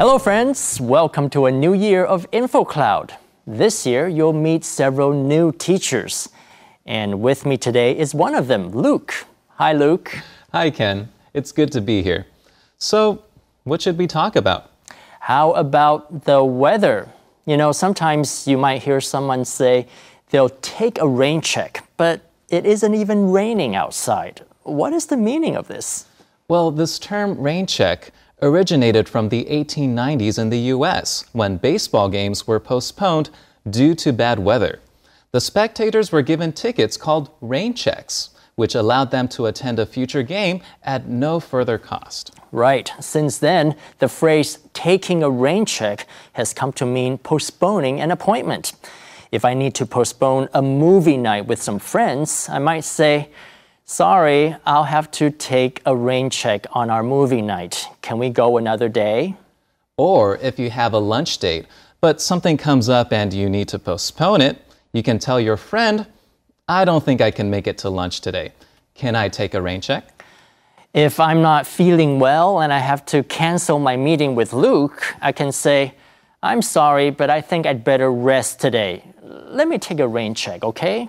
Hello, friends. Welcome to a new year of InfoCloud. This year, you'll meet several new teachers. And with me today is one of them, Luke. Hi, Luke. Hi, Ken. It's good to be here. So, what should we talk about? How about the weather? You know, sometimes you might hear someone say they'll take a rain check, but it isn't even raining outside. What is the meaning of this? Well, this term rain check originated from the 1890s in the US when baseball games were postponed due to bad weather. The spectators were given tickets called rain checks, which allowed them to attend a future game at no further cost. Right. Since then, the phrase taking a rain check has come to mean postponing an appointment. If I need to postpone a movie night with some friends, I might say, Sorry, I'll have to take a rain check on our movie night. Can we go another day? Or if you have a lunch date, but something comes up and you need to postpone it, you can tell your friend, I don't think I can make it to lunch today. Can I take a rain check? If I'm not feeling well and I have to cancel my meeting with Luke, I can say, I'm sorry, but I think I'd better rest today. Let me take a rain check, okay?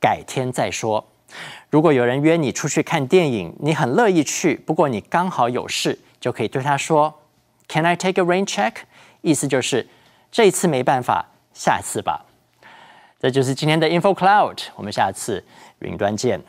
改天再说。如果有人约你出去看电影，你很乐意去，不过你刚好有事，就可以对他说：“Can I take a rain check？” 意思就是这一次没办法，下次吧。这就是今天的 Info Cloud，我们下次云端见。